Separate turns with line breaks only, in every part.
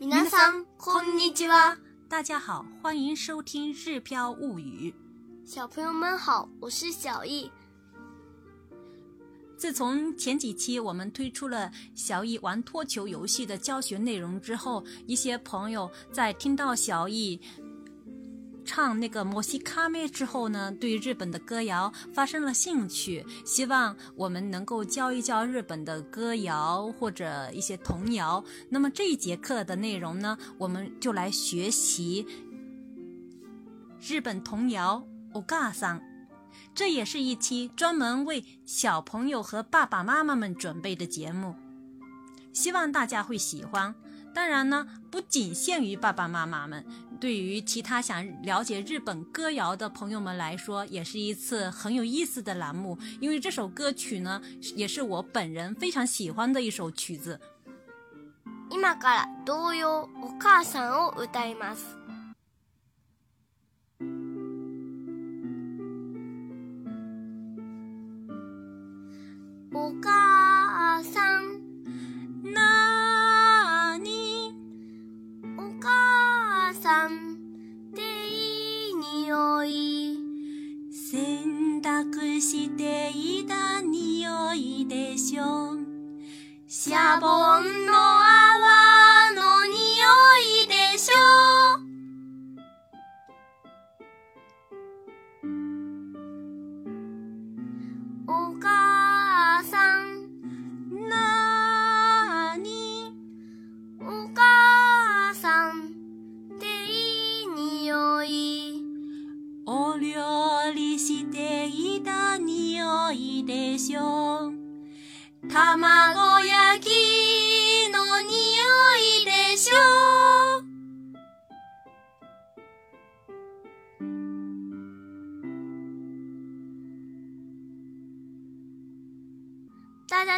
皆さんこんにちは。
大家好，欢迎收听《日飘物语》。
小朋友们好，我是小易。
自从前几期我们推出了小易玩脱球游戏的教学内容之后，一些朋友在听到小易 唱那个《摩西卡梅》之后呢，对日本的歌谣发生了兴趣，希望我们能够教一教日本的歌谣或者一些童谣。那么这一节课的内容呢，我们就来学习日本童谣《お母さん》。这也是一期专门为小朋友和爸爸妈妈们准备的节目，希望大家会喜欢。 当然呢，不仅限于爸爸妈妈们，对于其他想了解日本歌谣的朋友们来说，也是一次很有意思的栏目。因为这首歌曲呢，也是我本人非常喜欢的一首曲子。
今から童謡お母さんを歌います。
託していた匂いでしょう。
シャボンの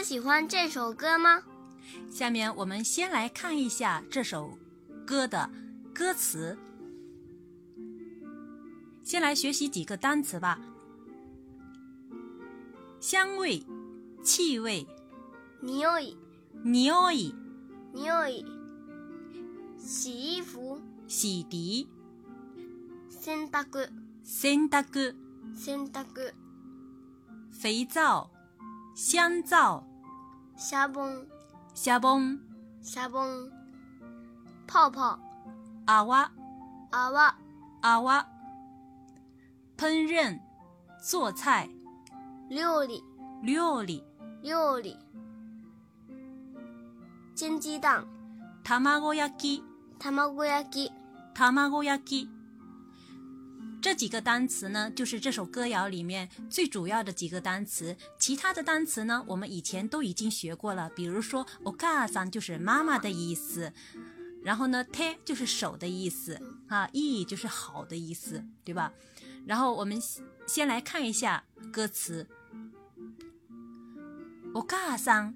喜欢这首歌吗？
下面我们先来看一下这首歌的歌词，先来学习几个单词吧。香味、气味、
匂い、
匂い、
匂い。洗衣服、
洗涤、
洗濯、
洗濯、
洗濯。
肥皂、香皂、
シャボン、
シャボン、
シャボン。泡泡、
泡、
泡、
泡。烹饪、做菜、
料理、
料理、
料理。煎鸡蛋、
卵焼き、
卵焼き。
卵焼き。 这几个单词呢，就是这首歌谣里面最主要的几个单词。其他的单词呢，我们以前都已经学过了。比如说，お母さん就是妈妈的意思，然后呢，手就是手的意思，啊，いい就是好的意思，对吧？然后我们先来看一下歌词。お母さん、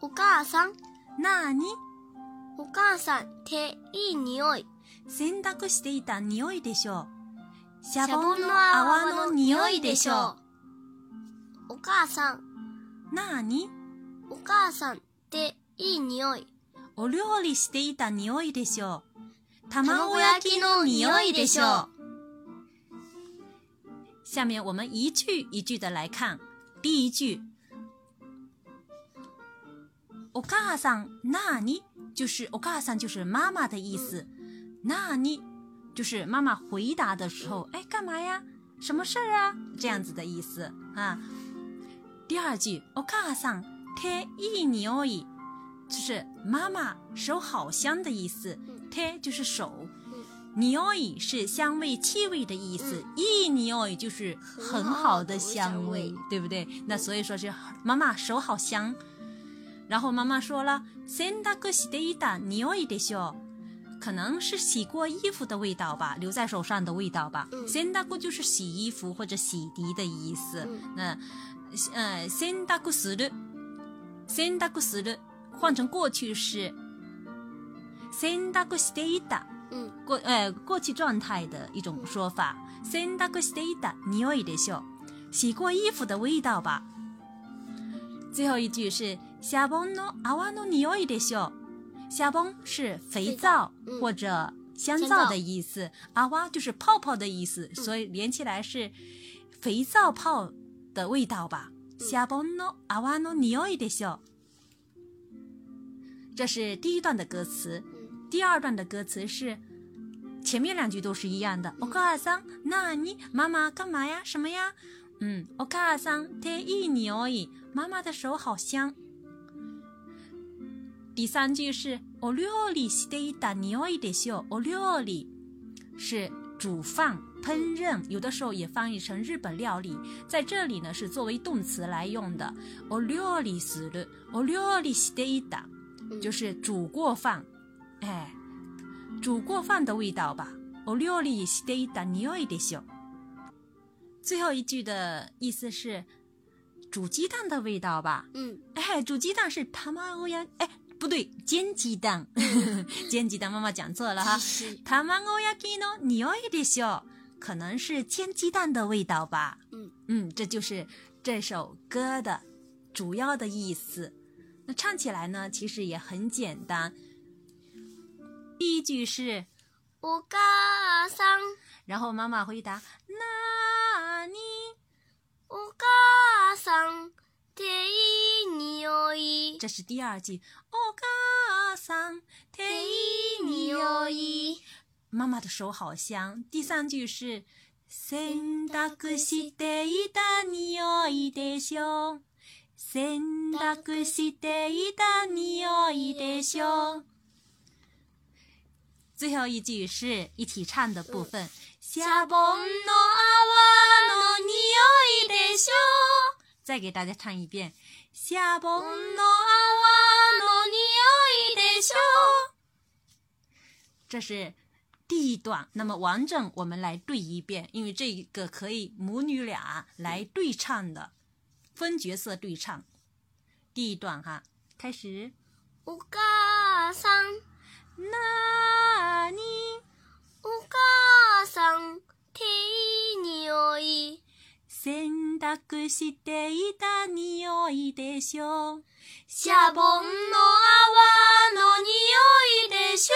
お母さん、
なに
お母さんっていい匂い。
洗濯していた匂いでしょう。シャ
ボンの
泡
泡の
の匂
匂い
いでしょ
う。お母さん、
う。なに？
お母さんっていい匂い。
お料理していた匂いでしょう。
卵
卵
焼きの匂いで
し
ょ
う。下面我们一句一句的来看。第一句，お母さんなに？就是お母さん就是妈妈的意思，那に就是妈妈回答的时候，哎，干嘛呀？什么事儿啊？这样子的意思啊。第二句，お母さん手いい匂い，就是妈妈手好香的意思。手就是手，匂い是香味、气味的意思。いい匂い就是很好的香味，对不对？那所以说是妈妈手好香。然后妈妈说了，洗濯していた匂いでしょう。 可能是洗过衣服的味道吧，留在手上的味道吧。
嗯
洗濯就是洗衣服或者洗涤的意思。
嗯
那呃，洗濯する，洗濯する换成过去式，洗濯していた
嗯，
过呃过去状态的一种说法。洗濯していた匂いでしょう，洗过衣服的味道吧。最后一句是 シャボンの泡の匂いでしょ。シ ャボン是肥皂
嗯
或者香
香皂
皂的意思，阿哇就是泡泡的意思，所以连起来是肥皂泡的味道吧。シャボンの泡の匂いでしょ。这是第一段的歌词，
嗯
第二段的歌词是前面两句都是一样的。お母さん、なに？妈妈干嘛呀？什么呀？嗯，お母さん、手いい匂い。妈妈的手好香。 第三句是お料理していた匂いでしょ。お料理是煮饭、烹饪，有的时候也翻译成日本料理。在这里呢，是作为动词来用的。お料理する、お料理していた。
嗯
就是煮过饭，哎，煮过饭的味道吧。お料理していた匂いでしょ。最后一句的意思是煮鸡蛋的味道吧？
嗯
哎，煮鸡蛋是卵焼，哎， 不对，煎鸡蛋，煎鸡蛋，妈妈讲错了哈。
是
卵焼きの匂いでしょ，可能是煎鸡蛋的味道吧。
嗯
嗯，这就是这首歌的主要的意思。那唱起来呢，其实也很简单。第一句是，
お母さん
然后妈妈回答那你，
お母さん手い い匂い
这是第二句。お母さん手いい匂い，妈妈的手好香。第三句是洗濯していた匂いでしょ。洗濯していた匂いでしょ。最后一句是一起唱的部分。シ
シャボンの泡の匂いでしょ
再给大家唱一遍。 シャボン
の泡の匂いでしょ
这是第一段，那么完整我们来对一遍，因为这个可以母女俩来对唱的，分角色对唱。第一段哈，开始。
お母さん
那你
お母さん手いい匂い
洗濯していた匂いでしょう。
シャボンの泡の匂いでしょ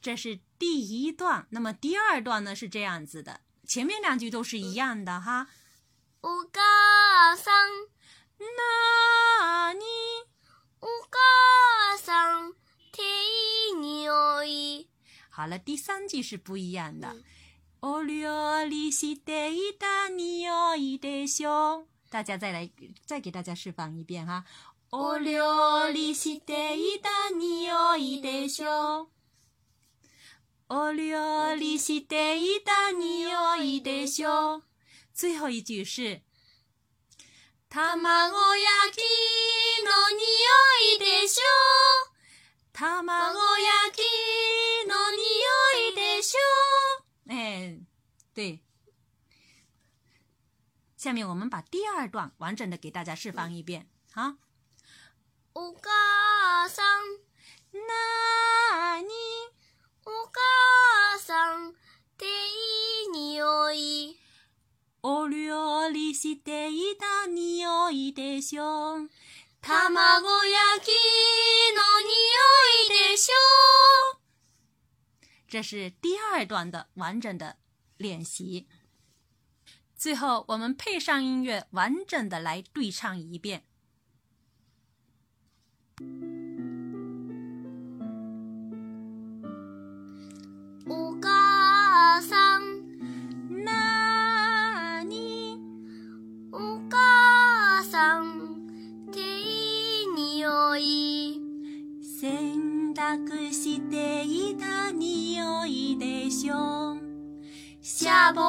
这是第一段，那么第二段呢是这样子的，前面两句都是一样的哈。
お母さん
那你
お母さん手匂い
好了，第三句是不一样的
嗯。
お料理していた匂いでしょう。大家再来，再给大家示范一遍哈。お料理していた匂いでしょう。お料理していた匂いでしょう。最后一句是
卵焼きの匂いでしょ
卵
卵焼きの匂いでしょ
哎，对。下面我们把第二段完整的给大家示范一遍啊。
お母さん
那你
お母さん手いい匂い
お料理していた匂いでしょう。
卵焼きの匂いでしょ
这是第二段的完整的练习。最后，我们配上音乐，完整的来对唱一遍。
五个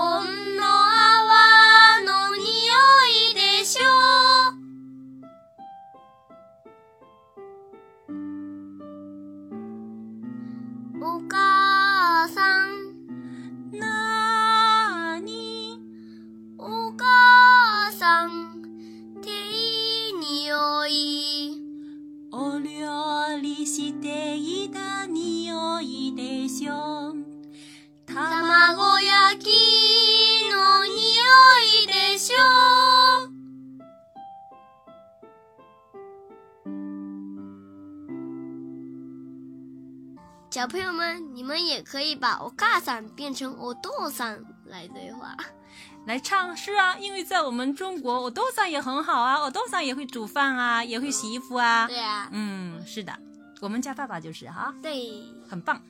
嗯小朋友们，你们也可以把お母さん变成お父さん来对话。
来唱是啊，因为在我们中国，我豆上也很好啊，我豆上也会煮饭啊，也会洗衣服啊。
对啊，
嗯，是的，我们家爸爸就是哈，
对，
很棒。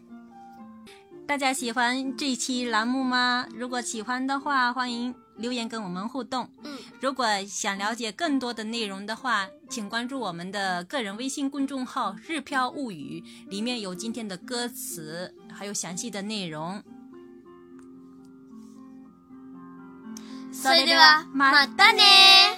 大家喜欢这一期栏目吗？如果喜欢的话，欢迎留言跟我们互动。
嗯，
如果想了解更多的内容的话，请关注我们的个人微信公众号“日飘物语”，里面有今天的歌词，还有详细的内容。
それではまたね